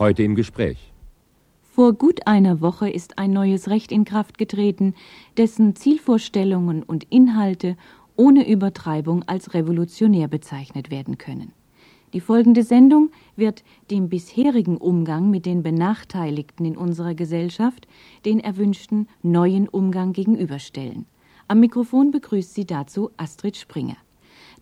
Heute im Gespräch. Vor gut einer Woche ist ein neues Recht in Kraft getreten, dessen Zielvorstellungen und Inhalte ohne Übertreibung als revolutionär bezeichnet werden können. Die folgende Sendung wird dem bisherigen Umgang mit den Benachteiligten in unserer Gesellschaft den erwünschten neuen Umgang gegenüberstellen. Am Mikrofon begrüßt sie dazu Astrid Springer.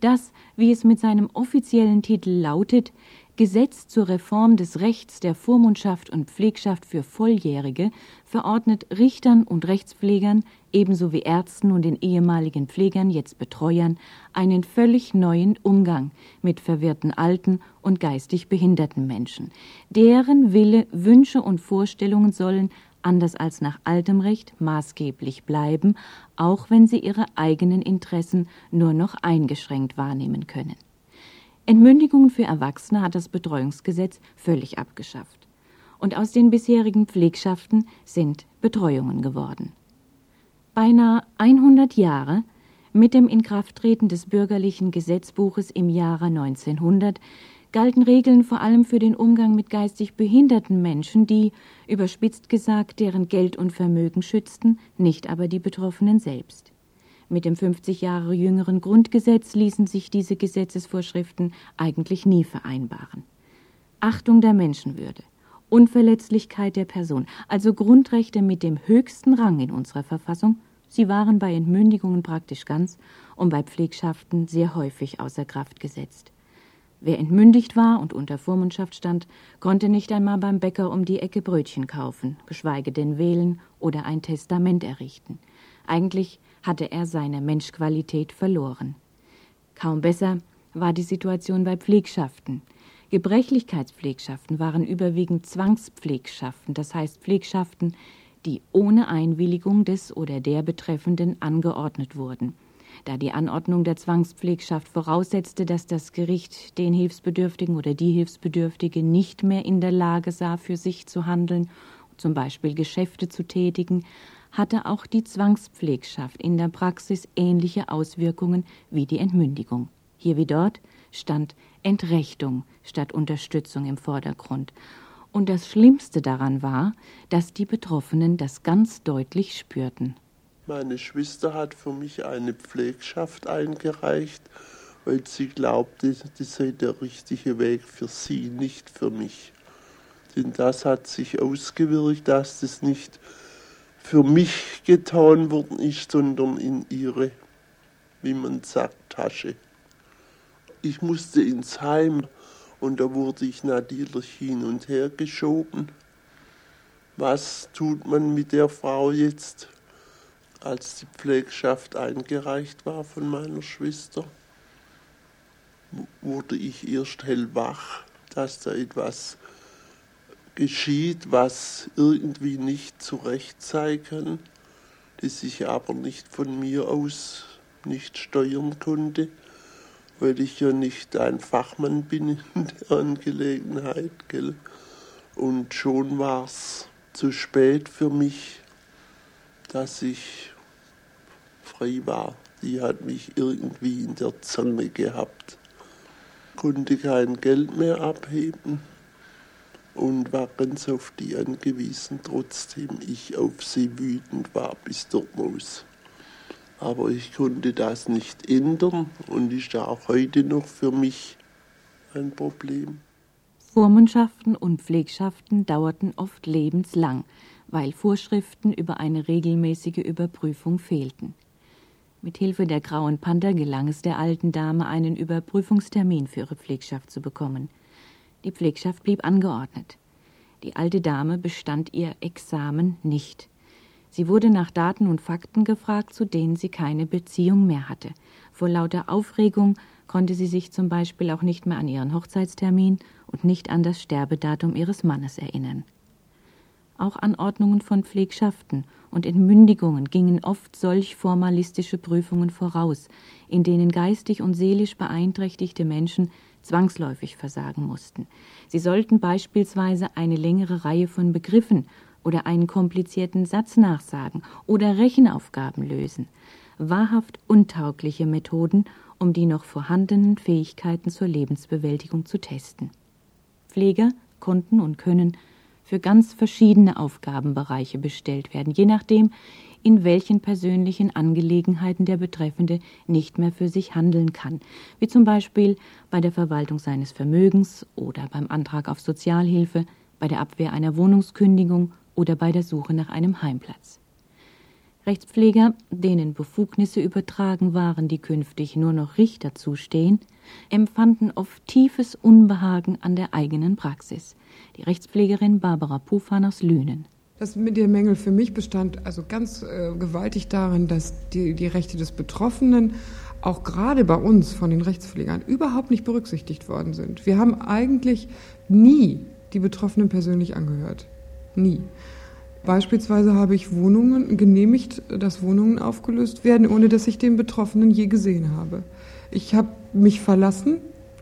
Das, wie es mit seinem offiziellen Titel lautet, Gesetz zur Reform des Rechts der Vormundschaft und Pflegschaft für Volljährige verordnet Richtern und Rechtspflegern ebenso wie Ärzten und den ehemaligen Pflegern, jetzt Betreuern, einen völlig neuen Umgang mit verwirrten alten und geistig behinderten Menschen. Deren Wille, Wünsche und Vorstellungen sollen anders als nach altem Recht maßgeblich bleiben, auch wenn sie ihre eigenen Interessen nur noch eingeschränkt wahrnehmen können. Entmündigungen für Erwachsene hat das Betreuungsgesetz völlig abgeschafft. Und aus den bisherigen Pflegschaften sind Betreuungen geworden. Beinahe 100 Jahre mit dem Inkrafttreten des bürgerlichen Gesetzbuches im Jahre 1900 galten Regeln vor allem für den Umgang mit geistig behinderten Menschen, die, überspitzt gesagt, deren Geld und Vermögen schützten, nicht aber die Betroffenen selbst. Mit dem 50 Jahre jüngeren Grundgesetz ließen sich diese Gesetzesvorschriften eigentlich nie vereinbaren. Achtung der Menschenwürde, Unverletzlichkeit der Person, also Grundrechte mit dem höchsten Rang in unserer Verfassung, sie waren bei Entmündigungen praktisch ganz und bei Pflegschaften sehr häufig außer Kraft gesetzt. Wer entmündigt war und unter Vormundschaft stand, konnte nicht einmal beim Bäcker um die Ecke Brötchen kaufen, geschweige denn wählen oder ein Testament errichten. Eigentlich hatte er seine Menschqualität verloren. Kaum besser war die Situation bei Pflegschaften. Gebrechlichkeitspflegschaften waren überwiegend Zwangspflegschaften, das heißt Pflegschaften, die ohne Einwilligung des oder der Betreffenden angeordnet wurden. Da die Anordnung der Zwangspflegschaft voraussetzte, dass das Gericht den Hilfsbedürftigen oder die Hilfsbedürftige nicht mehr in der Lage sah, für sich zu handeln, zum Beispiel Geschäfte zu tätigen, hatte auch die Zwangspflegschaft in der Praxis ähnliche Auswirkungen wie die Entmündigung. Hier wie dort stand Entrechtung statt Unterstützung im Vordergrund. Und das Schlimmste daran war, dass die Betroffenen das ganz deutlich spürten. Meine Schwester hat für mich eine Pflegschaft eingereicht, weil sie glaubte, das sei der richtige Weg für sie, nicht für mich. Denn das hat sich ausgewirkt, dass das nicht für mich getan worden ist, sondern in ihre, wie man sagt, Tasche. Ich musste ins Heim und da wurde ich natürlich hin und her geschoben. Was tut man mit der Frau jetzt, als die Pflegschaft eingereicht war von meiner Schwester? Wurde ich erst hellwach, dass da etwas geschieht, was irgendwie nicht zurecht sein kann, das ich aber nicht von mir aus nicht steuern konnte, weil ich ja nicht ein Fachmann bin in der Angelegenheit. Gell? Und schon war es zu spät für mich, dass ich frei war. Die hat mich irgendwie in der Zange gehabt. Konnte kein Geld mehr abheben und war ganz auf die angewiesen, trotzdem ich auf sie wütend war bis dort los. Aber ich konnte das nicht ändern und ist auch heute noch für mich ein Problem. Vormundschaften und Pflegschaften dauerten oft lebenslang, weil Vorschriften über eine regelmäßige Überprüfung fehlten. Mit Hilfe der Grauen Panther gelang es der alten Dame, einen Überprüfungstermin für ihre Pflegschaft zu bekommen. Die Pflegschaft blieb angeordnet. Die alte Dame bestand ihr Examen nicht. Sie wurde nach Daten und Fakten gefragt, zu denen sie keine Beziehung mehr hatte. Vor lauter Aufregung konnte sie sich zum Beispiel auch nicht mehr an ihren Hochzeitstermin und nicht an das Sterbedatum ihres Mannes erinnern. Auch Anordnungen von Pflegschaften und Entmündigungen gingen oft solch formalistische Prüfungen voraus, in denen geistig und seelisch beeinträchtigte Menschen zwangsläufig versagen mussten. Sie sollten beispielsweise eine längere Reihe von Begriffen oder einen komplizierten Satz nachsagen oder Rechenaufgaben lösen. Wahrhaft untaugliche Methoden, um die noch vorhandenen Fähigkeiten zur Lebensbewältigung zu testen. Pfleger konnten und können für ganz verschiedene Aufgabenbereiche bestellt werden, je nachdem, in welchen persönlichen Angelegenheiten der Betreffende nicht mehr für sich handeln kann, wie zum Beispiel bei der Verwaltung seines Vermögens oder beim Antrag auf Sozialhilfe, bei der Abwehr einer Wohnungskündigung oder bei der Suche nach einem Heimplatz. Rechtspfleger, denen Befugnisse übertragen waren, die künftig nur noch Richter zustehen, empfanden oft tiefes Unbehagen an der eigenen Praxis. Die Rechtspflegerin Barbara Pufan aus Lünen. Das mit der Mängel für mich bestand also ganz äh, gewaltig darin, dass die, die Rechte des Betroffenen auch gerade bei uns von den Rechtspflegern überhaupt nicht berücksichtigt worden sind. Wir haben eigentlich nie die Betroffenen persönlich angehört. Nie. Beispielsweise habe ich Wohnungen genehmigt, dass Wohnungen aufgelöst werden, ohne dass ich den Betroffenen je gesehen habe. Ich habe mich verlassen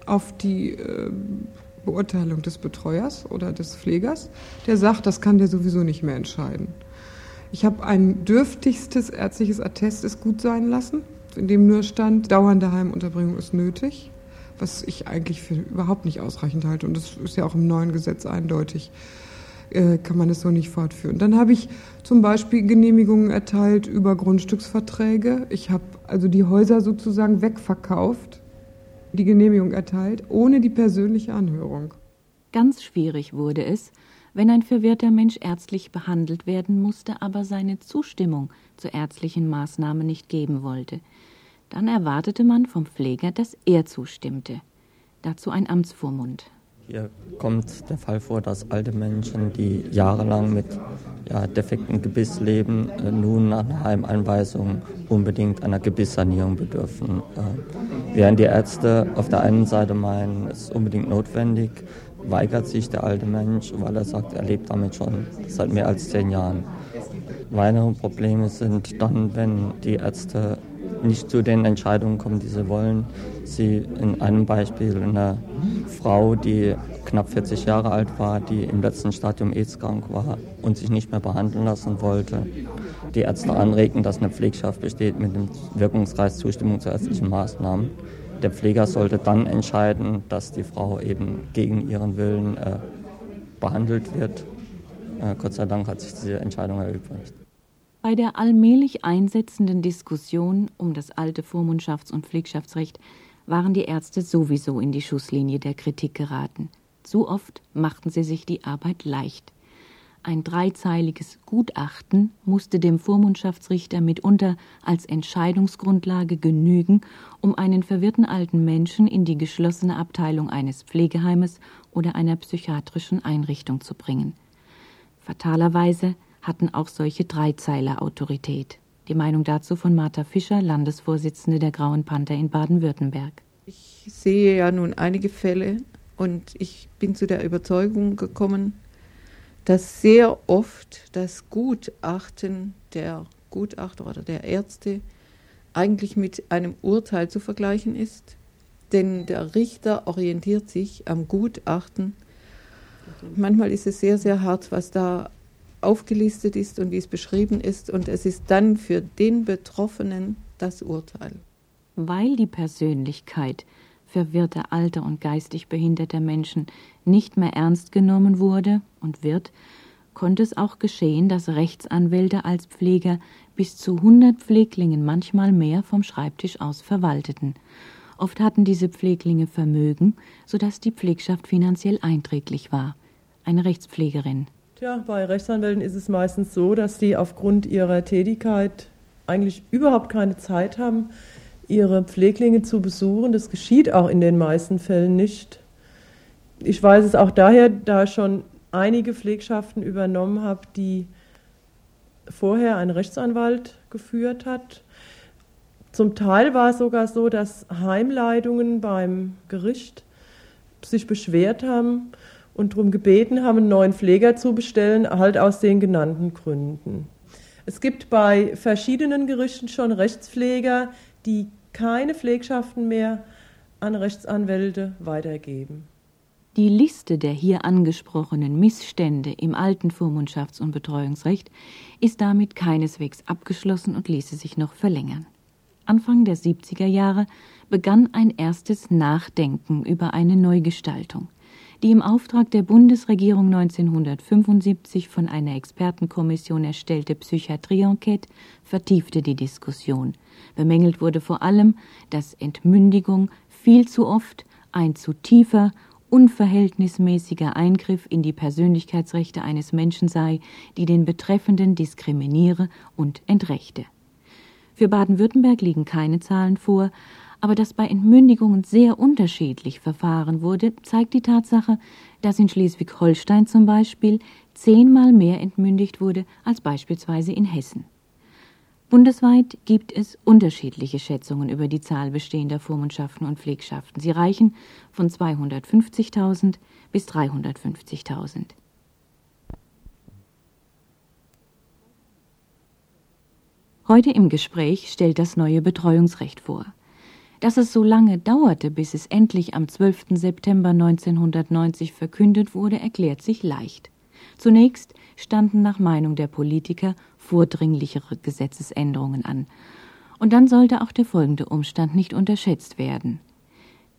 auf die äh, Beurteilung des Betreuers oder des Pflegers, der sagt, das kann der sowieso nicht mehr entscheiden. Ich habe ein dürftigstes ärztliches Attest es gut sein lassen, in dem nur stand, dauernde Heimunterbringung ist nötig, was ich eigentlich für überhaupt nicht ausreichend halte. Und das ist ja auch im neuen Gesetz eindeutig, äh, kann man es so nicht fortführen. Dann habe ich zum Beispiel Genehmigungen erteilt über Grundstücksverträge. Ich habe also die Häuser sozusagen wegverkauft die Genehmigung erteilt, ohne die persönliche Anhörung. Ganz schwierig wurde es, wenn ein verwirrter Mensch ärztlich behandelt werden musste, aber seine Zustimmung zur ärztlichen Maßnahme nicht geben wollte. Dann erwartete man vom Pfleger, dass er zustimmte. Dazu ein Amtsvormund. Hier kommt der Fall vor, dass alte Menschen, die jahrelang mit ja, defekten Gebiss leben, äh, nun nach einer Heimeinweisung unbedingt einer Gebisssanierung bedürfen. Äh, während die Ärzte auf der einen Seite meinen, es ist unbedingt notwendig, weigert sich der alte Mensch, weil er sagt, er lebt damit schon seit mehr als zehn Jahren. Weitere Probleme sind dann, wenn die Ärzte nicht zu den Entscheidungen kommen, die sie wollen. Sie in einem Beispiel eine Frau, die knapp 40 Jahre alt war, die im letzten Stadium AIDS-krank war und sich nicht mehr behandeln lassen wollte. Die Ärzte anregen, dass eine Pflegschaft besteht mit dem Wirkungskreis Zustimmung zu ärztlichen Maßnahmen. Der Pfleger sollte dann entscheiden, dass die Frau eben gegen ihren Willen äh, behandelt wird. Äh, Gott sei Dank hat sich diese Entscheidung erübrigt. Bei der allmählich einsetzenden Diskussion um das alte Vormundschafts- und Pflegschaftsrecht waren die Ärzte sowieso in die Schusslinie der Kritik geraten. Zu oft machten sie sich die Arbeit leicht. Ein dreizeiliges Gutachten musste dem Vormundschaftsrichter mitunter als Entscheidungsgrundlage genügen, um einen verwirrten alten Menschen in die geschlossene Abteilung eines Pflegeheimes oder einer psychiatrischen Einrichtung zu bringen. Fatalerweise hatten auch solche Dreizeiler Autorität. Die Meinung dazu von Martha Fischer, Landesvorsitzende der Grauen Panther in Baden-Württemberg. Ich sehe ja nun einige Fälle und ich bin zu der Überzeugung gekommen, dass sehr oft das Gutachten der Gutachter oder der Ärzte eigentlich mit einem Urteil zu vergleichen ist. Denn der Richter orientiert sich am Gutachten. Manchmal ist es sehr, sehr hart, was da aufgelistet ist und wie es beschrieben ist. Und es ist dann für den Betroffenen das Urteil. Weil die Persönlichkeit verwirrter alter und geistig behinderter Menschen nicht mehr ernst genommen wurde und wird, konnte es auch geschehen, dass Rechtsanwälte als Pfleger bis zu 100 Pfleglingen manchmal mehr vom Schreibtisch aus verwalteten. Oft hatten diese Pfleglinge Vermögen, sodass die Pflegschaft finanziell einträglich war. Eine Rechtspflegerin Tja, bei Rechtsanwälten ist es meistens so, dass die aufgrund ihrer Tätigkeit eigentlich überhaupt keine Zeit haben, ihre Pfleglinge zu besuchen. Das geschieht auch in den meisten Fällen nicht. Ich weiß es auch daher, da ich schon einige Pflegschaften übernommen habe, die vorher ein Rechtsanwalt geführt hat. Zum Teil war es sogar so, dass Heimleitungen beim Gericht sich beschwert haben und darum gebeten haben, einen neuen Pfleger zu bestellen, halt aus den genannten Gründen. Es gibt bei verschiedenen Gerichten schon Rechtspfleger, die keine Pflegschaften mehr an Rechtsanwälte weitergeben. Die Liste der hier angesprochenen Missstände im alten Vormundschafts- und Betreuungsrecht ist damit keineswegs abgeschlossen und ließe sich noch verlängern. Anfang der 70er Jahre begann ein erstes Nachdenken über eine Neugestaltung. Die im Auftrag der Bundesregierung 1975 von einer Expertenkommission erstellte Psychiatrie-Enquete vertiefte die Diskussion. Bemängelt wurde vor allem, dass Entmündigung viel zu oft ein zu tiefer, unverhältnismäßiger Eingriff in die Persönlichkeitsrechte eines Menschen sei, die den Betreffenden diskriminiere und entrechte. Für Baden-Württemberg liegen keine Zahlen vor, aber dass bei Entmündigungen sehr unterschiedlich verfahren wurde, zeigt die Tatsache, dass in Schleswig-Holstein zum Beispiel zehnmal mehr entmündigt wurde als beispielsweise in Hessen. Bundesweit gibt es unterschiedliche Schätzungen über die Zahl bestehender Vormundschaften und Pflegschaften. Sie reichen von 250.000 bis 350.000. Heute im Gespräch stellt das neue Betreuungsrecht vor. Dass es so lange dauerte, bis es endlich am 12. September 1990 verkündet wurde, erklärt sich leicht. Zunächst standen nach Meinung der Politiker vordringlichere Gesetzesänderungen an. Und dann sollte auch der folgende Umstand nicht unterschätzt werden.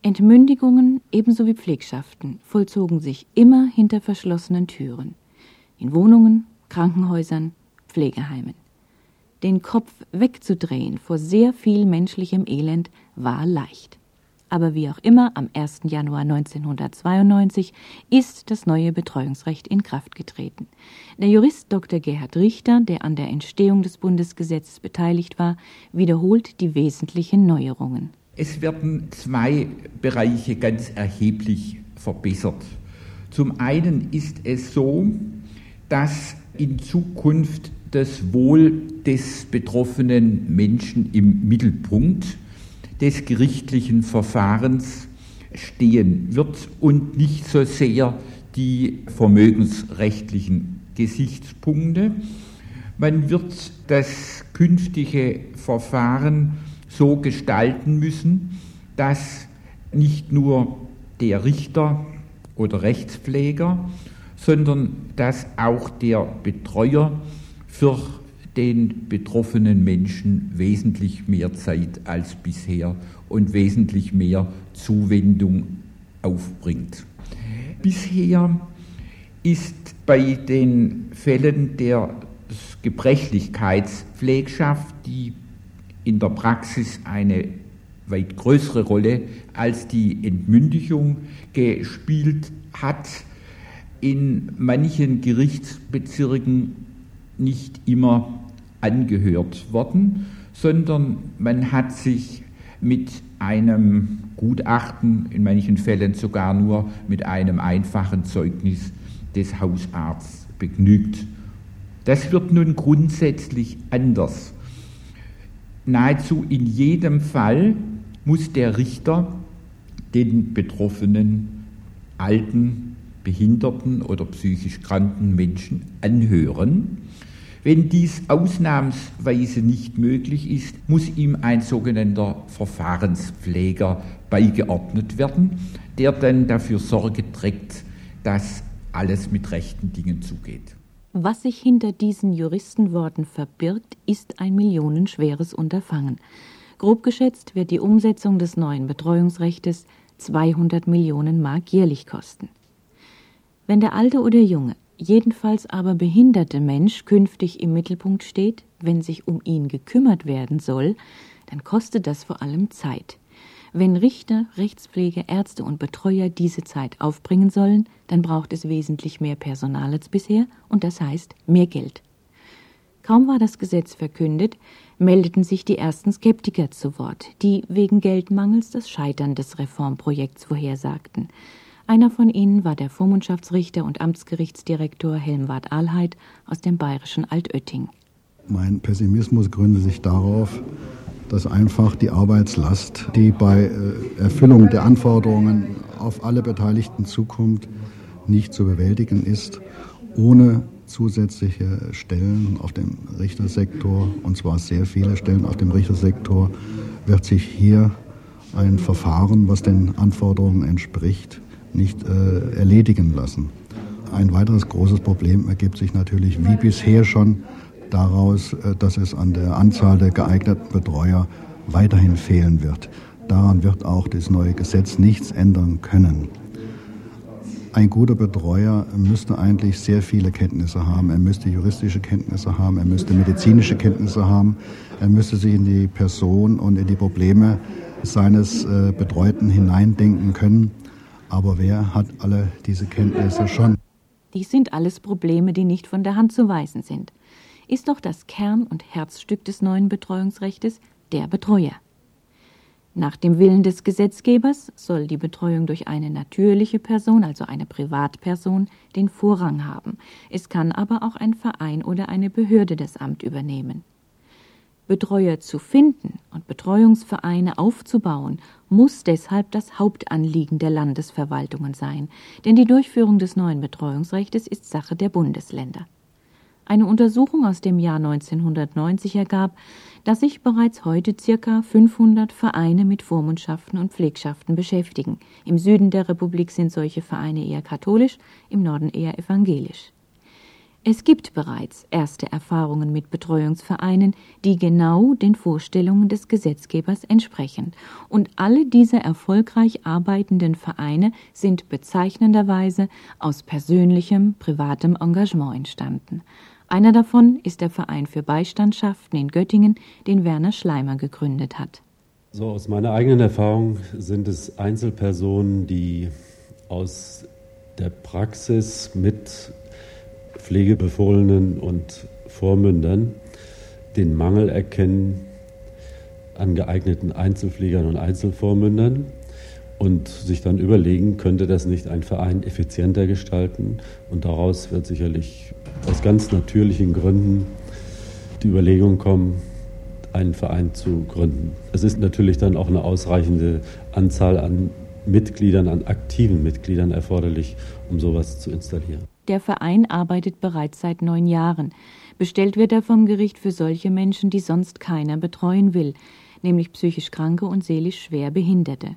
Entmündigungen ebenso wie Pflegschaften vollzogen sich immer hinter verschlossenen Türen. In Wohnungen, Krankenhäusern, Pflegeheimen. Den Kopf wegzudrehen vor sehr viel menschlichem Elend war leicht. Aber wie auch immer, am 1. Januar 1992 ist das neue Betreuungsrecht in Kraft getreten. Der Jurist Dr. Gerhard Richter, der an der Entstehung des Bundesgesetzes beteiligt war, wiederholt die wesentlichen Neuerungen. Es werden zwei Bereiche ganz erheblich verbessert. Zum einen ist es so, dass in Zukunft das Wohl des betroffenen Menschen im Mittelpunkt des gerichtlichen Verfahrens stehen wird und nicht so sehr die vermögensrechtlichen Gesichtspunkte. Man wird das künftige Verfahren so gestalten müssen, dass nicht nur der Richter oder Rechtspfleger, sondern dass auch der Betreuer für den betroffenen Menschen wesentlich mehr Zeit als bisher und wesentlich mehr Zuwendung aufbringt. Bisher ist bei den Fällen der Gebrechlichkeitspflegschaft, die in der Praxis eine weit größere Rolle als die Entmündigung gespielt hat, in manchen Gerichtsbezirken nicht immer angehört worden, sondern man hat sich mit einem Gutachten, in manchen Fällen sogar nur mit einem einfachen Zeugnis des Hausarztes begnügt. Das wird nun grundsätzlich anders. Nahezu in jedem Fall muss der Richter den betroffenen alten, behinderten oder psychisch kranken Menschen anhören wenn dies ausnahmsweise nicht möglich ist, muss ihm ein sogenannter Verfahrenspfleger beigeordnet werden, der dann dafür Sorge trägt, dass alles mit rechten Dingen zugeht. Was sich hinter diesen Juristenworten verbirgt, ist ein millionenschweres Unterfangen. Grob geschätzt wird die Umsetzung des neuen Betreuungsrechtes 200 Millionen Mark jährlich kosten. Wenn der Alte oder Junge jedenfalls aber behinderte Mensch künftig im Mittelpunkt steht, wenn sich um ihn gekümmert werden soll, dann kostet das vor allem Zeit. Wenn Richter, Rechtspflege, Ärzte und Betreuer diese Zeit aufbringen sollen, dann braucht es wesentlich mehr Personal als bisher und das heißt mehr Geld. Kaum war das Gesetz verkündet, meldeten sich die ersten Skeptiker zu Wort, die wegen Geldmangels das Scheitern des Reformprojekts vorhersagten. Einer von ihnen war der Vormundschaftsrichter und Amtsgerichtsdirektor Helmwart Ahlheit aus dem bayerischen Altötting. Mein Pessimismus gründet sich darauf, dass einfach die Arbeitslast, die bei äh, Erfüllung der Anforderungen auf alle Beteiligten zukommt, nicht zu bewältigen ist, ohne zusätzliche Stellen auf dem Richtersektor, und zwar sehr viele Stellen auf dem Richtersektor, wird sich hier ein Verfahren, was den Anforderungen entspricht, nicht äh, erledigen lassen. Ein weiteres großes Problem ergibt sich natürlich wie bisher schon daraus, äh, dass es an der Anzahl der geeigneten Betreuer weiterhin fehlen wird. Daran wird auch das neue Gesetz nichts ändern können. ein guter Betreuer müsste eigentlich sehr viele Kenntnisse haben. Er müsste juristische Kenntnisse haben, er müsste medizinische Kenntnisse haben, er müsste sich in die Person und in die Probleme seines äh, Betreuten hineindenken können. Aber wer hat alle diese Kenntnisse schon? Dies sind alles Probleme, die nicht von der Hand zu weisen sind. Ist doch das Kern- und Herzstück des neuen Betreuungsrechtes der Betreuer. Nach dem Willen des Gesetzgebers soll die Betreuung durch eine natürliche Person, also eine Privatperson, den Vorrang haben. Es kann aber auch ein Verein oder eine Behörde das Amt übernehmen. Betreuer zu finden und Betreuungsvereine aufzubauen, muss deshalb das Hauptanliegen der Landesverwaltungen sein, denn die Durchführung des neuen Betreuungsrechts ist Sache der Bundesländer. Eine Untersuchung aus dem Jahr 1990 ergab, dass sich bereits heute circa 500 Vereine mit Vormundschaften und Pflegschaften beschäftigen. Im Süden der Republik sind solche Vereine eher katholisch, im Norden eher evangelisch. Es gibt bereits erste Erfahrungen mit Betreuungsvereinen, die genau den Vorstellungen des Gesetzgebers entsprechen. Und alle diese erfolgreich arbeitenden Vereine sind bezeichnenderweise aus persönlichem, privatem Engagement entstanden. Einer davon ist der Verein für Beistandschaften in Göttingen, den Werner Schleimer gegründet hat. So aus meiner eigenen Erfahrung sind es Einzelpersonen, die aus der Praxis mit Pflegebefohlenen und Vormündern den Mangel erkennen an geeigneten Einzelpflegern und Einzelvormündern und sich dann überlegen, könnte das nicht ein Verein effizienter gestalten und daraus wird sicherlich aus ganz natürlichen Gründen die Überlegung kommen, einen Verein zu gründen. Es ist natürlich dann auch eine ausreichende Anzahl an Mitgliedern, an aktiven Mitgliedern erforderlich, um sowas zu installieren. Der Verein arbeitet bereits seit neun Jahren. Bestellt wird er vom Gericht für solche Menschen, die sonst keiner betreuen will, nämlich psychisch Kranke und seelisch schwer Behinderte.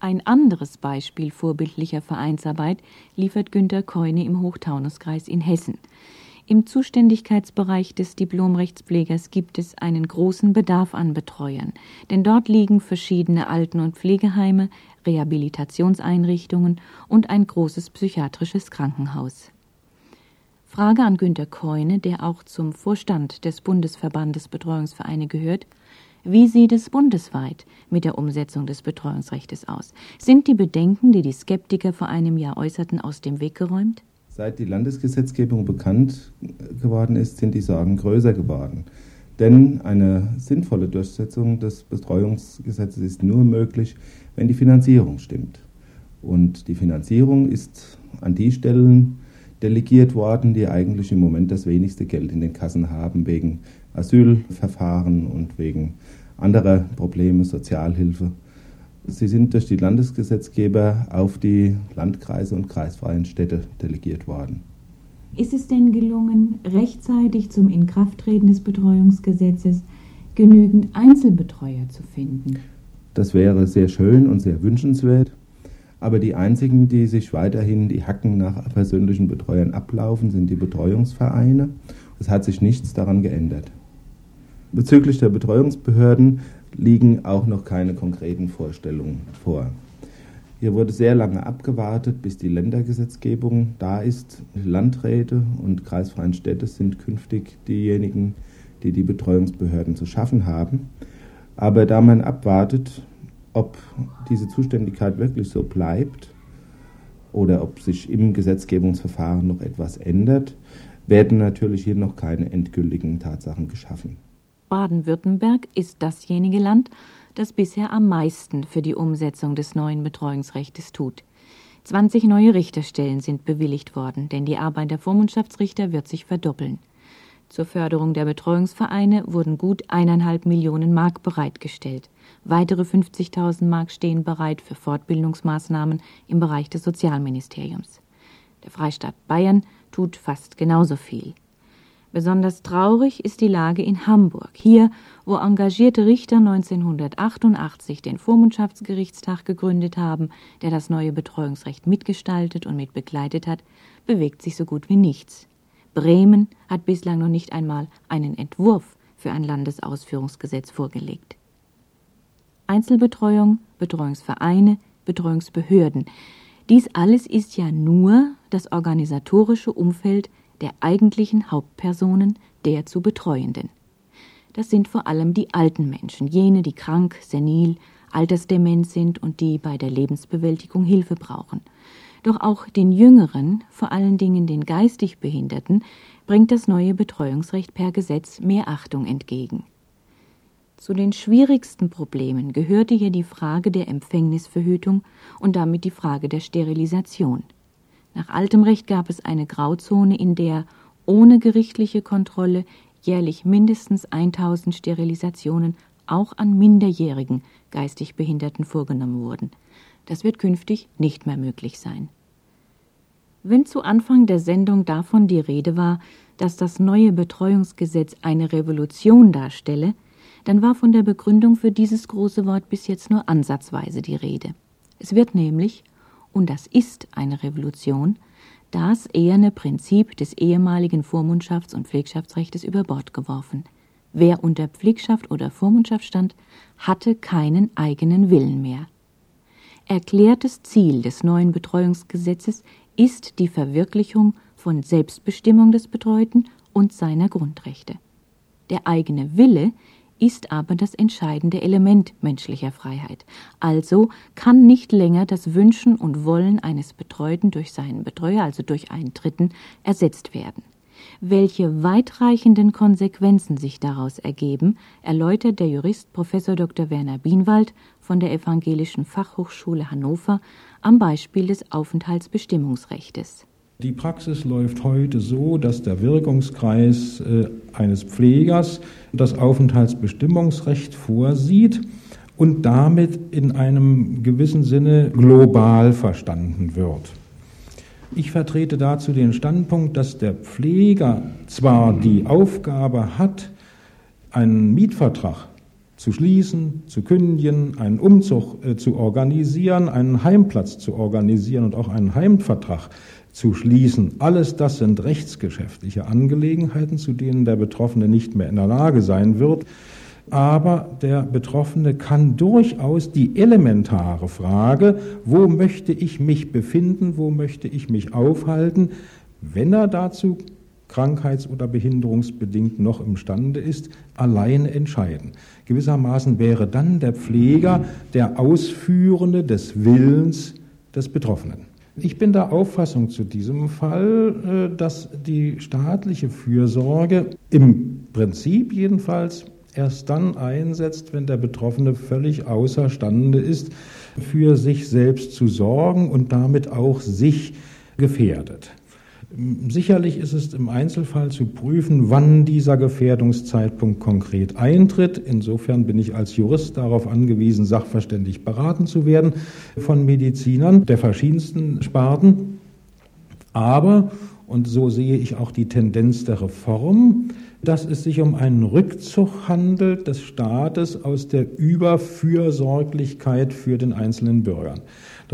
Ein anderes Beispiel vorbildlicher Vereinsarbeit liefert Günter Keune im Hochtaunuskreis in Hessen. Im Zuständigkeitsbereich des Diplomrechtspflegers gibt es einen großen Bedarf an Betreuern, denn dort liegen verschiedene Alten- und Pflegeheime, Rehabilitationseinrichtungen und ein großes psychiatrisches Krankenhaus. Frage an Günter Keune, der auch zum Vorstand des Bundesverbandes Betreuungsvereine gehört. Wie sieht es bundesweit mit der Umsetzung des Betreuungsrechts aus? Sind die Bedenken, die die Skeptiker vor einem Jahr äußerten, aus dem Weg geräumt? Seit die Landesgesetzgebung bekannt geworden ist, sind die Sorgen größer geworden. Denn eine sinnvolle Durchsetzung des Betreuungsgesetzes ist nur möglich, wenn die Finanzierung stimmt. Und die Finanzierung ist an die Stellen delegiert worden, die eigentlich im Moment das wenigste Geld in den Kassen haben, wegen Asylverfahren und wegen anderer Probleme, Sozialhilfe. Sie sind durch die Landesgesetzgeber auf die Landkreise und kreisfreien Städte delegiert worden. Ist es denn gelungen, rechtzeitig zum Inkrafttreten des Betreuungsgesetzes genügend Einzelbetreuer zu finden? Das wäre sehr schön und sehr wünschenswert. Aber die einzigen, die sich weiterhin die Hacken nach persönlichen Betreuern ablaufen, sind die Betreuungsvereine. Es hat sich nichts daran geändert. Bezüglich der Betreuungsbehörden liegen auch noch keine konkreten Vorstellungen vor. Hier wurde sehr lange abgewartet, bis die Ländergesetzgebung da ist. Landräte und kreisfreien Städte sind künftig diejenigen, die die Betreuungsbehörden zu schaffen haben. Aber da man abwartet, ob diese Zuständigkeit wirklich so bleibt oder ob sich im Gesetzgebungsverfahren noch etwas ändert, werden natürlich hier noch keine endgültigen Tatsachen geschaffen. Baden-Württemberg ist dasjenige Land, das bisher am meisten für die Umsetzung des neuen Betreuungsrechts tut. 20 neue Richterstellen sind bewilligt worden, denn die Arbeit der Vormundschaftsrichter wird sich verdoppeln. Zur Förderung der Betreuungsvereine wurden gut eineinhalb Millionen Mark bereitgestellt. Weitere 50.000 Mark stehen bereit für Fortbildungsmaßnahmen im Bereich des Sozialministeriums. Der Freistaat Bayern tut fast genauso viel. Besonders traurig ist die Lage in Hamburg, hier, wo engagierte Richter 1988 den Vormundschaftsgerichtstag gegründet haben, der das neue Betreuungsrecht mitgestaltet und mitbegleitet hat, bewegt sich so gut wie nichts. Bremen hat bislang noch nicht einmal einen Entwurf für ein Landesausführungsgesetz vorgelegt. Einzelbetreuung, Betreuungsvereine, Betreuungsbehörden. Dies alles ist ja nur das organisatorische Umfeld der eigentlichen Hauptpersonen der zu Betreuenden. Das sind vor allem die alten Menschen, jene, die krank, senil, altersdement sind und die bei der Lebensbewältigung Hilfe brauchen. Doch auch den Jüngeren, vor allen Dingen den geistig Behinderten, bringt das neue Betreuungsrecht per Gesetz mehr Achtung entgegen. Zu den schwierigsten Problemen gehörte hier die Frage der Empfängnisverhütung und damit die Frage der Sterilisation. Nach altem Recht gab es eine Grauzone, in der ohne gerichtliche Kontrolle jährlich mindestens 1000 Sterilisationen auch an minderjährigen geistig Behinderten vorgenommen wurden. Das wird künftig nicht mehr möglich sein. Wenn zu Anfang der Sendung davon die Rede war, dass das neue Betreuungsgesetz eine Revolution darstelle, dann war von der Begründung für dieses große Wort bis jetzt nur ansatzweise die Rede. Es wird nämlich, und das ist eine Revolution, das eherne Prinzip des ehemaligen Vormundschafts- und Pflegschaftsrechtes über Bord geworfen. Wer unter Pflegschaft oder Vormundschaft stand, hatte keinen eigenen Willen mehr. Erklärtes Ziel des neuen Betreuungsgesetzes ist die Verwirklichung von Selbstbestimmung des Betreuten und seiner Grundrechte. Der eigene Wille ist aber das entscheidende Element menschlicher Freiheit. Also kann nicht länger das Wünschen und Wollen eines Betreuten durch seinen Betreuer, also durch einen Dritten, ersetzt werden. Welche weitreichenden Konsequenzen sich daraus ergeben, erläutert der Jurist Prof. Dr. Werner Bienwald von der Evangelischen Fachhochschule Hannover am Beispiel des Aufenthaltsbestimmungsrechtes. Die Praxis läuft heute so, dass der Wirkungskreis äh, eines Pflegers das Aufenthaltsbestimmungsrecht vorsieht und damit in einem gewissen Sinne global verstanden wird. Ich vertrete dazu den Standpunkt, dass der Pfleger zwar die Aufgabe hat, einen Mietvertrag zu schließen, zu kündigen, einen Umzug äh, zu organisieren, einen Heimplatz zu organisieren und auch einen Heimvertrag zu schließen. Alles das sind rechtsgeschäftliche Angelegenheiten, zu denen der Betroffene nicht mehr in der Lage sein wird. Aber der Betroffene kann durchaus die elementare Frage, wo möchte ich mich befinden, wo möchte ich mich aufhalten, wenn er dazu krankheits- oder behinderungsbedingt noch imstande ist, alleine entscheiden. Gewissermaßen wäre dann der Pfleger der Ausführende des Willens des Betroffenen. Ich bin der Auffassung zu diesem Fall, äh, dass die staatliche Fürsorge im Prinzip jedenfalls erst dann einsetzt, wenn der Betroffene völlig außerstande ist, für sich selbst zu sorgen und damit auch sich gefährdet. Sicherlich ist es im Einzelfall zu prüfen, wann dieser Gefährdungszeitpunkt konkret eintritt. Insofern bin ich als Jurist darauf angewiesen, sachverständig beraten zu werden von Medizinern der verschiedensten Sparten. Aber, und so sehe ich auch die Tendenz der Reform, dass es sich um einen Rückzug handelt des Staates aus der Überfürsorglichkeit für den einzelnen Bürger.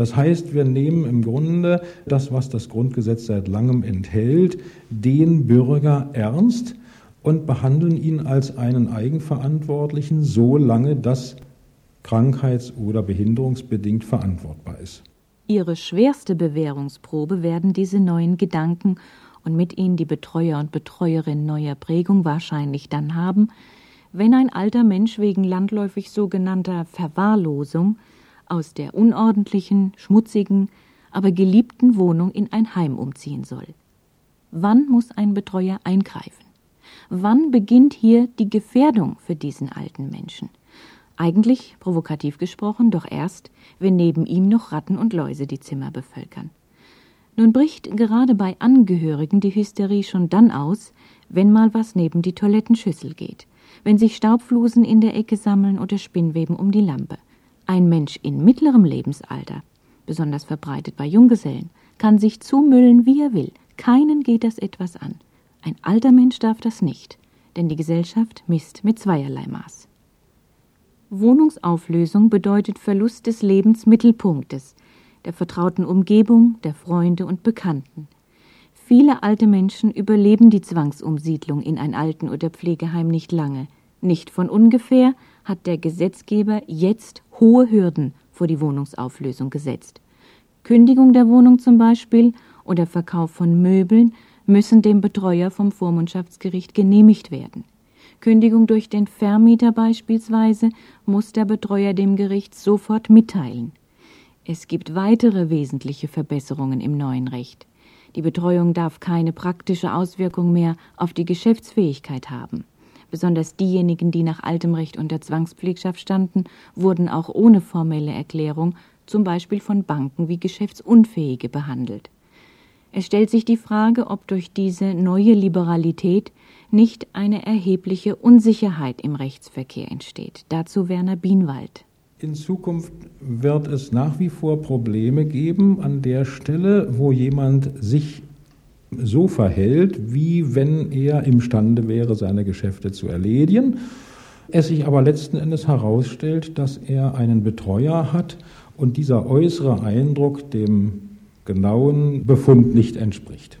Das heißt, wir nehmen im Grunde das, was das Grundgesetz seit langem enthält, den Bürger ernst und behandeln ihn als einen Eigenverantwortlichen, solange das krankheits- oder behinderungsbedingt verantwortbar ist. Ihre schwerste Bewährungsprobe werden diese neuen Gedanken und mit ihnen die Betreuer und Betreuerin neuer Prägung wahrscheinlich dann haben, wenn ein alter Mensch wegen landläufig sogenannter Verwahrlosung aus der unordentlichen, schmutzigen, aber geliebten Wohnung in ein Heim umziehen soll. Wann muss ein Betreuer eingreifen? Wann beginnt hier die Gefährdung für diesen alten Menschen? Eigentlich, provokativ gesprochen, doch erst, wenn neben ihm noch Ratten und Läuse die Zimmer bevölkern. Nun bricht gerade bei Angehörigen die Hysterie schon dann aus, wenn mal was neben die Toilettenschüssel geht, wenn sich Staubflusen in der Ecke sammeln oder Spinnweben um die Lampe. Ein Mensch in mittlerem Lebensalter, besonders verbreitet bei Junggesellen, kann sich zumüllen, wie er will. Keinen geht das etwas an. Ein alter Mensch darf das nicht, denn die Gesellschaft misst mit zweierlei Maß. Wohnungsauflösung bedeutet Verlust des Lebensmittelpunktes, der vertrauten Umgebung, der Freunde und Bekannten. Viele alte Menschen überleben die Zwangsumsiedlung in ein Alten- oder Pflegeheim nicht lange. Nicht von ungefähr hat der Gesetzgeber jetzt hohe Hürden vor die Wohnungsauflösung gesetzt. Kündigung der Wohnung zum Beispiel oder Verkauf von Möbeln müssen dem Betreuer vom Vormundschaftsgericht genehmigt werden. Kündigung durch den Vermieter beispielsweise muss der Betreuer dem Gericht sofort mitteilen. Es gibt weitere wesentliche Verbesserungen im neuen Recht. Die Betreuung darf keine praktische Auswirkung mehr auf die Geschäftsfähigkeit haben. Besonders diejenigen, die nach altem Recht unter Zwangspflegschaft standen, wurden auch ohne formelle Erklärung zum Beispiel von Banken wie Geschäftsunfähige behandelt. Es stellt sich die Frage, ob durch diese neue Liberalität nicht eine erhebliche Unsicherheit im Rechtsverkehr entsteht. Dazu Werner Bienwald. In Zukunft wird es nach wie vor Probleme geben an der Stelle, wo jemand sich so verhält, wie wenn er imstande wäre, seine Geschäfte zu erledigen. Es sich aber letzten Endes herausstellt, dass er einen Betreuer hat und dieser äußere Eindruck dem genauen Befund nicht entspricht.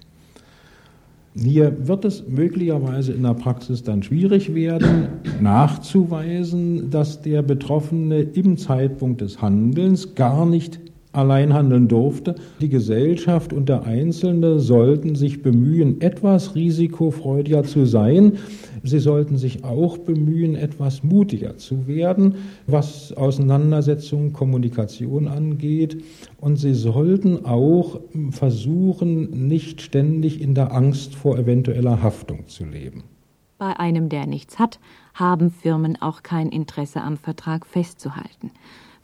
Hier wird es möglicherweise in der Praxis dann schwierig werden, nachzuweisen, dass der Betroffene im Zeitpunkt des Handelns gar nicht allein handeln durfte. Die Gesellschaft und der Einzelne sollten sich bemühen, etwas risikofreudiger zu sein. Sie sollten sich auch bemühen, etwas mutiger zu werden, was Auseinandersetzung, Kommunikation angeht. Und sie sollten auch versuchen, nicht ständig in der Angst vor eventueller Haftung zu leben. Bei einem, der nichts hat, haben Firmen auch kein Interesse am Vertrag festzuhalten.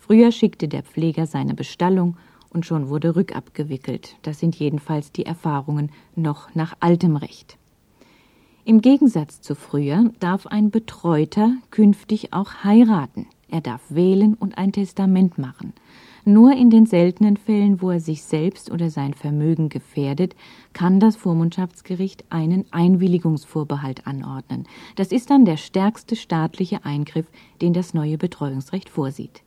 Früher schickte der Pfleger seine Bestallung und schon wurde rückabgewickelt. Das sind jedenfalls die Erfahrungen noch nach altem Recht. Im Gegensatz zu früher darf ein Betreuter künftig auch heiraten. Er darf wählen und ein Testament machen. Nur in den seltenen Fällen, wo er sich selbst oder sein Vermögen gefährdet, kann das Vormundschaftsgericht einen Einwilligungsvorbehalt anordnen. Das ist dann der stärkste staatliche Eingriff, den das neue Betreuungsrecht vorsieht.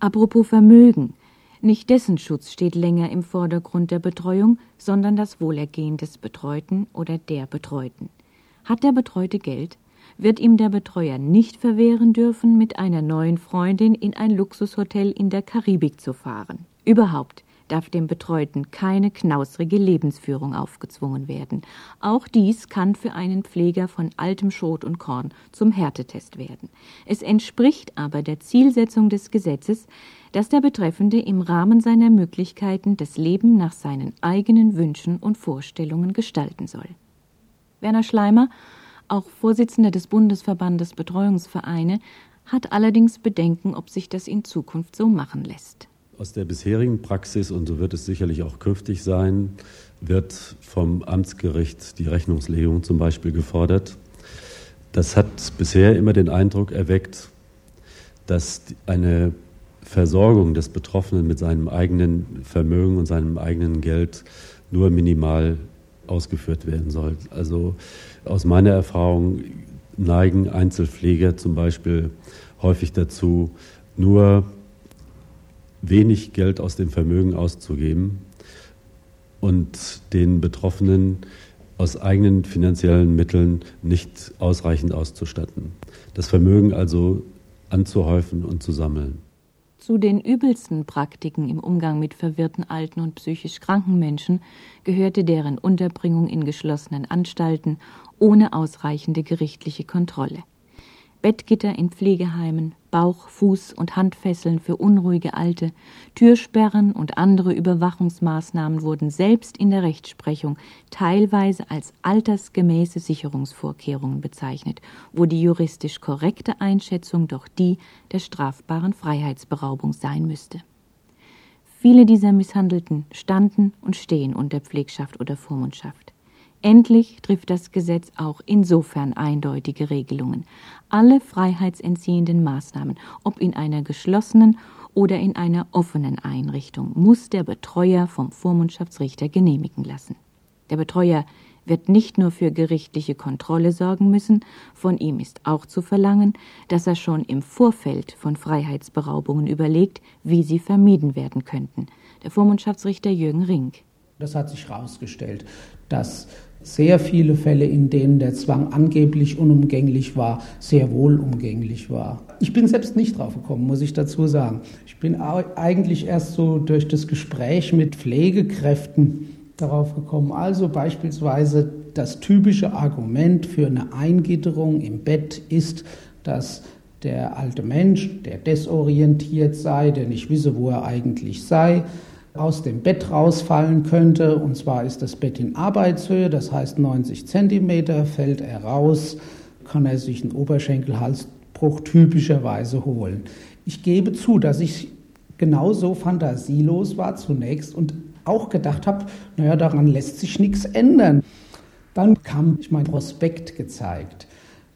Apropos Vermögen. Nicht dessen Schutz steht länger im Vordergrund der Betreuung, sondern das Wohlergehen des Betreuten oder der Betreuten. Hat der Betreute Geld, wird ihm der Betreuer nicht verwehren dürfen, mit einer neuen Freundin in ein Luxushotel in der Karibik zu fahren. Überhaupt darf dem Betreuten keine knausrige Lebensführung aufgezwungen werden. Auch dies kann für einen Pfleger von altem Schrot und Korn zum Härtetest werden. Es entspricht aber der Zielsetzung des Gesetzes, dass der Betreffende im Rahmen seiner Möglichkeiten das Leben nach seinen eigenen Wünschen und Vorstellungen gestalten soll. Werner Schleimer, auch Vorsitzender des Bundesverbandes Betreuungsvereine, hat allerdings Bedenken, ob sich das in Zukunft so machen lässt. Aus der bisherigen Praxis, und so wird es sicherlich auch künftig sein, wird vom Amtsgericht die Rechnungslegung zum Beispiel gefordert. Das hat bisher immer den Eindruck erweckt, dass eine Versorgung des Betroffenen mit seinem eigenen Vermögen und seinem eigenen Geld nur minimal ausgeführt werden soll. Also aus meiner Erfahrung neigen Einzelpfleger zum Beispiel häufig dazu, nur wenig Geld aus dem Vermögen auszugeben und den Betroffenen aus eigenen finanziellen Mitteln nicht ausreichend auszustatten. Das Vermögen also anzuhäufen und zu sammeln. Zu den übelsten Praktiken im Umgang mit verwirrten alten und psychisch kranken Menschen gehörte deren Unterbringung in geschlossenen Anstalten ohne ausreichende gerichtliche Kontrolle. Bettgitter in Pflegeheimen, Bauch-, Fuß- und Handfesseln für unruhige Alte, Türsperren und andere Überwachungsmaßnahmen wurden selbst in der Rechtsprechung teilweise als altersgemäße Sicherungsvorkehrungen bezeichnet, wo die juristisch korrekte Einschätzung doch die der strafbaren Freiheitsberaubung sein müsste. Viele dieser Misshandelten standen und stehen unter Pflegschaft oder Vormundschaft. Endlich trifft das Gesetz auch insofern eindeutige Regelungen. Alle freiheitsentziehenden Maßnahmen, ob in einer geschlossenen oder in einer offenen Einrichtung, muss der Betreuer vom Vormundschaftsrichter genehmigen lassen. Der Betreuer wird nicht nur für gerichtliche Kontrolle sorgen müssen, von ihm ist auch zu verlangen, dass er schon im Vorfeld von Freiheitsberaubungen überlegt, wie sie vermieden werden könnten. Der Vormundschaftsrichter Jürgen Rink. Das hat sich herausgestellt, dass sehr viele Fälle, in denen der Zwang angeblich unumgänglich war, sehr wohl umgänglich war. Ich bin selbst nicht drauf gekommen, muss ich dazu sagen. Ich bin eigentlich erst so durch das Gespräch mit Pflegekräften darauf gekommen. Also beispielsweise das typische Argument für eine Eingitterung im Bett ist, dass der alte Mensch, der desorientiert sei, der nicht wisse, wo er eigentlich sei, aus dem Bett rausfallen könnte. Und zwar ist das Bett in Arbeitshöhe, das heißt 90 Zentimeter, fällt er raus, kann er sich einen Oberschenkelhalsbruch typischerweise holen. Ich gebe zu, dass ich genauso fantasielos war zunächst und auch gedacht habe, naja, daran lässt sich nichts ändern. Dann kam ich mein Prospekt gezeigt,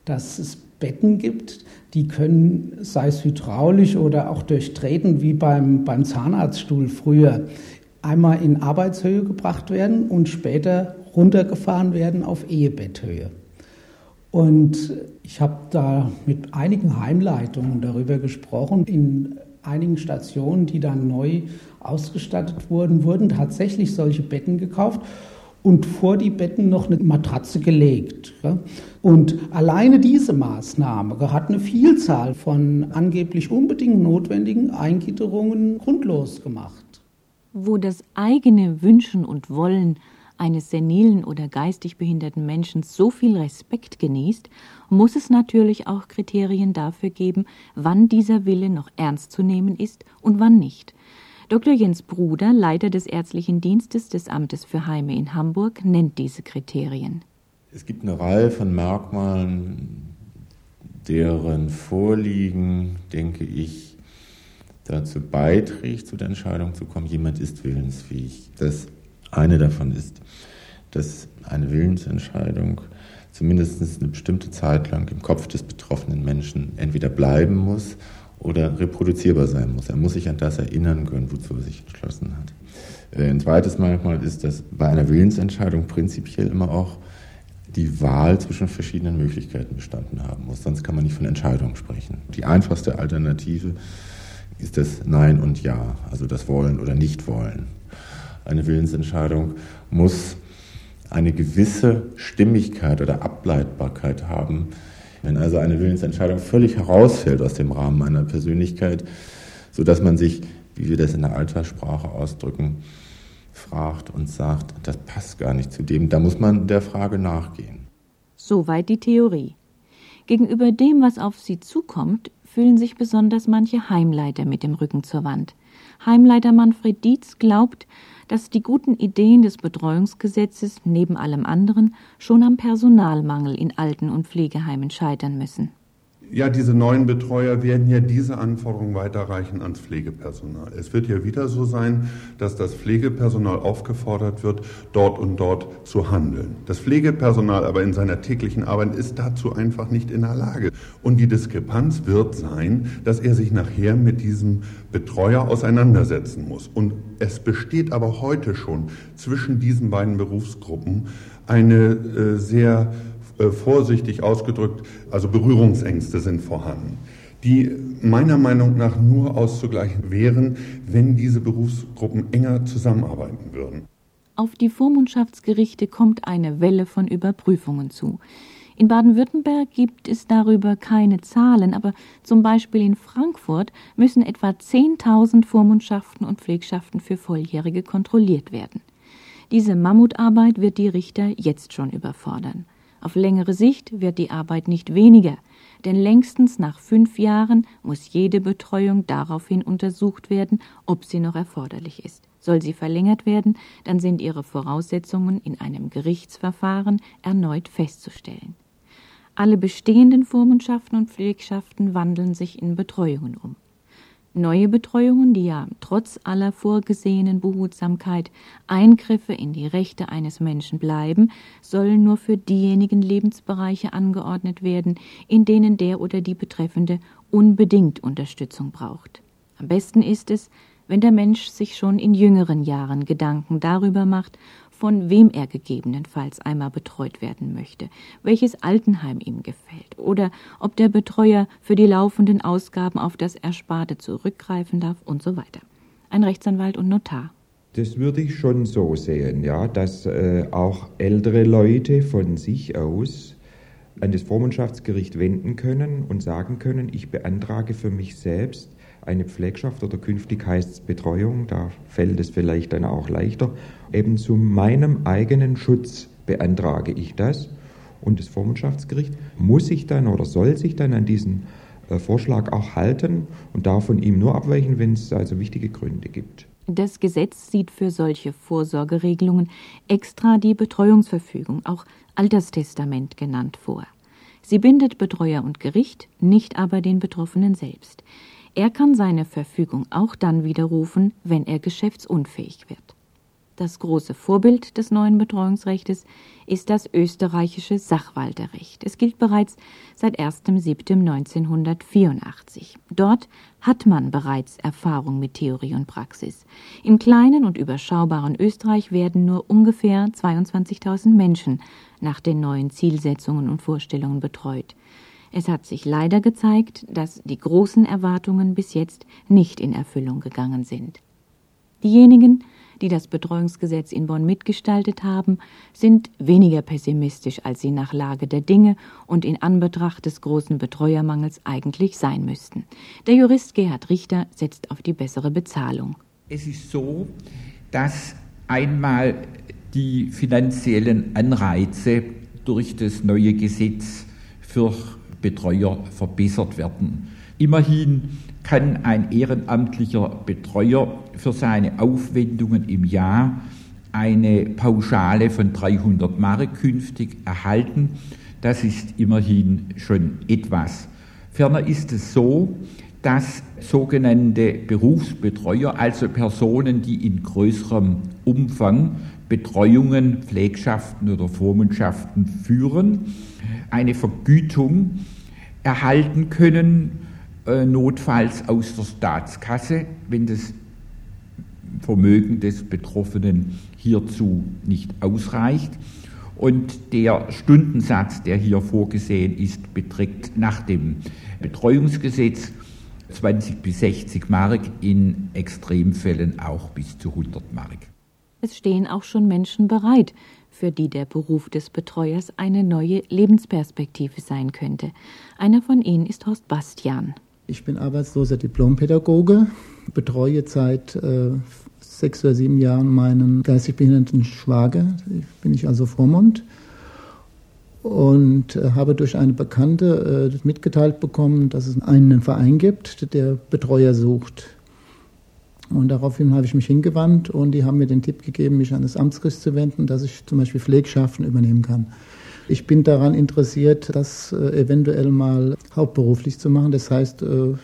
dass es Betten gibt, die können, sei es hydraulisch oder auch durchtreten, wie beim, beim Zahnarztstuhl früher, einmal in Arbeitshöhe gebracht werden und später runtergefahren werden auf Ehebetthöhe. Und ich habe da mit einigen Heimleitungen darüber gesprochen. In einigen Stationen, die dann neu ausgestattet wurden, wurden tatsächlich solche Betten gekauft und vor die Betten noch eine Matratze gelegt. Und alleine diese Maßnahme hat eine Vielzahl von angeblich unbedingt notwendigen Eingitterungen grundlos gemacht. Wo das eigene Wünschen und Wollen eines senilen oder geistig behinderten Menschen so viel Respekt genießt, muss es natürlich auch Kriterien dafür geben, wann dieser Wille noch ernst zu nehmen ist und wann nicht. Dr. Jens Bruder, Leiter des ärztlichen Dienstes des Amtes für Heime in Hamburg, nennt diese Kriterien. Es gibt eine Reihe von Merkmalen, deren Vorliegen, denke ich, dazu beiträgt, zu der Entscheidung zu kommen, jemand ist willensfähig. Das eine davon ist, dass eine Willensentscheidung zumindest eine bestimmte Zeit lang im Kopf des betroffenen Menschen entweder bleiben muss oder reproduzierbar sein muss. Er muss sich an das erinnern können, wozu er sich entschlossen hat. Äh, ein zweites Merkmal ist, dass bei einer Willensentscheidung prinzipiell immer auch die Wahl zwischen verschiedenen Möglichkeiten bestanden haben muss. Sonst kann man nicht von Entscheidung sprechen. Die einfachste Alternative ist das Nein und Ja, also das Wollen oder Nicht-Wollen. Eine Willensentscheidung muss eine gewisse Stimmigkeit oder Ableitbarkeit haben, wenn also eine Willensentscheidung völlig herausfällt aus dem Rahmen einer Persönlichkeit, sodass man sich, wie wir das in der Alterssprache ausdrücken, fragt und sagt, das passt gar nicht zu dem, da muss man der Frage nachgehen. Soweit die Theorie. Gegenüber dem, was auf sie zukommt, fühlen sich besonders manche Heimleiter mit dem Rücken zur Wand. Heimleiter Manfred Dietz glaubt, dass die guten Ideen des Betreuungsgesetzes neben allem anderen schon am Personalmangel in Alten- und Pflegeheimen scheitern müssen ja, diese neuen Betreuer werden ja diese Anforderungen weiterreichen ans Pflegepersonal. Es wird ja wieder so sein, dass das Pflegepersonal aufgefordert wird, dort und dort zu handeln. Das Pflegepersonal aber in seiner täglichen Arbeit ist dazu einfach nicht in der Lage. Und die Diskrepanz wird sein, dass er sich nachher mit diesem Betreuer auseinandersetzen muss. Und es besteht aber heute schon zwischen diesen beiden Berufsgruppen eine äh, sehr äh, vorsichtig ausgedrückt, also Berührungsängste sind vorhanden, die meiner Meinung nach nur auszugleichen wären, wenn diese Berufsgruppen enger zusammenarbeiten würden. Auf die Vormundschaftsgerichte kommt eine Welle von Überprüfungen zu. In Baden-Württemberg gibt es darüber keine Zahlen, aber zum Beispiel in Frankfurt müssen etwa 10.000 Vormundschaften und Pflegschaften für Volljährige kontrolliert werden. Diese Mammutarbeit wird die Richter jetzt schon überfordern. Auf längere Sicht wird die Arbeit nicht weniger, denn längstens nach fünf Jahren muss jede Betreuung daraufhin untersucht werden, ob sie noch erforderlich ist. Soll sie verlängert werden, dann sind ihre Voraussetzungen in einem Gerichtsverfahren erneut festzustellen. Alle bestehenden Vormundschaften und Pflegschaften wandeln sich in Betreuungen um. Neue Betreuungen, die ja trotz aller vorgesehenen Behutsamkeit Eingriffe in die Rechte eines Menschen bleiben, sollen nur für diejenigen Lebensbereiche angeordnet werden, in denen der oder die Betreffende unbedingt Unterstützung braucht. Am besten ist es, wenn der Mensch sich schon in jüngeren Jahren Gedanken darüber macht, von wem er gegebenenfalls einmal betreut werden möchte, welches Altenheim ihm gefällt oder ob der Betreuer für die laufenden Ausgaben auf das Ersparte zurückgreifen darf und so weiter. Ein Rechtsanwalt und Notar. Das würde ich schon so sehen, ja, dass äh, auch ältere Leute von sich aus an das Vormundschaftsgericht wenden können und sagen können, ich beantrage für mich selbst eine Pflegschaft oder künftig heißt es Betreuung, da fällt es vielleicht dann auch leichter. Eben zu meinem eigenen Schutz beantrage ich das und das Vormundschaftsgericht muss sich dann oder soll sich dann an diesen äh, Vorschlag auch halten und darf von ihm nur abweichen, wenn es also wichtige Gründe gibt. Das Gesetz sieht für solche Vorsorgeregelungen extra die Betreuungsverfügung, auch Alterstestament genannt, vor. Sie bindet Betreuer und Gericht, nicht aber den Betroffenen selbst. Er kann seine Verfügung auch dann widerrufen, wenn er geschäftsunfähig wird. Das große Vorbild des neuen Betreuungsrechtes ist das österreichische Sachwalterrecht. Es gilt bereits seit 1.7.1984. Dort hat man bereits Erfahrung mit Theorie und Praxis. Im kleinen und überschaubaren Österreich werden nur ungefähr 22.000 Menschen nach den neuen Zielsetzungen und Vorstellungen betreut. Es hat sich leider gezeigt, dass die großen Erwartungen bis jetzt nicht in Erfüllung gegangen sind. Diejenigen, die das Betreuungsgesetz in Bonn mitgestaltet haben, sind weniger pessimistisch, als sie nach Lage der Dinge und in Anbetracht des großen Betreuermangels eigentlich sein müssten. Der Jurist Gerhard Richter setzt auf die bessere Bezahlung. Es ist so, dass einmal die finanziellen Anreize durch das neue Gesetz für Betreuer verbessert werden. Immerhin kann ein ehrenamtlicher Betreuer für seine Aufwendungen im Jahr eine Pauschale von 300 Mark künftig erhalten. Das ist immerhin schon etwas. Ferner ist es so, dass sogenannte Berufsbetreuer, also Personen, die in größerem Umfang Betreuungen, Pflegschaften oder Vormundschaften führen, eine Vergütung erhalten können äh, notfalls aus der Staatskasse, wenn das Vermögen des Betroffenen hierzu nicht ausreicht. Und der Stundensatz, der hier vorgesehen ist, beträgt nach dem Betreuungsgesetz 20 bis 60 Mark, in Extremfällen auch bis zu 100 Mark. Es stehen auch schon Menschen bereit, für die der Beruf des Betreuers eine neue Lebensperspektive sein könnte. Einer von ihnen ist Horst Bastian. Ich bin arbeitsloser Diplompädagoge, betreue seit äh, sechs oder sieben Jahren meinen geistig behinderten Schwager, bin ich also Vormund und äh, habe durch eine Bekannte äh, mitgeteilt bekommen, dass es einen Verein gibt, der Betreuer sucht. Und daraufhin habe ich mich hingewandt und die haben mir den Tipp gegeben, mich an das Amtsgericht zu wenden, dass ich zum Beispiel Pflegschaften übernehmen kann. Ich bin daran interessiert, das äh, eventuell mal hauptberuflich zu machen. Das heißt, äh,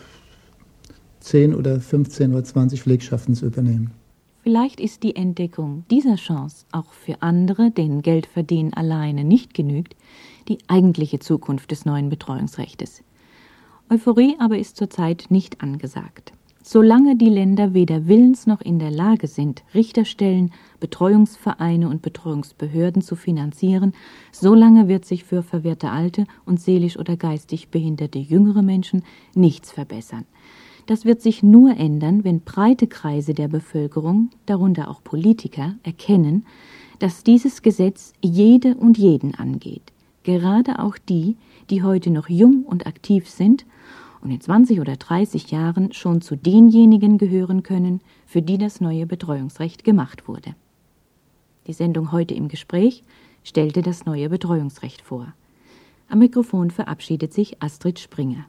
10 oder 15 oder 20 Pflegschaften zu übernehmen. Vielleicht ist die Entdeckung dieser Chance auch für andere, denen Geldverdienen alleine nicht genügt, die eigentliche Zukunft des neuen Betreuungsrechtes. Euphorie aber ist zurzeit nicht angesagt. Solange die Länder weder willens noch in der Lage sind, Richterstellen, Betreuungsvereine und Betreuungsbehörden zu finanzieren, solange wird sich für verwirrte alte und seelisch oder geistig behinderte jüngere Menschen nichts verbessern. Das wird sich nur ändern, wenn breite Kreise der Bevölkerung, darunter auch Politiker, erkennen, dass dieses Gesetz jede und jeden angeht, gerade auch die, die heute noch jung und aktiv sind und in 20 oder 30 Jahren schon zu denjenigen gehören können, für die das neue Betreuungsrecht gemacht wurde. Die Sendung heute im Gespräch stellte das neue Betreuungsrecht vor. Am Mikrofon verabschiedet sich Astrid Springer.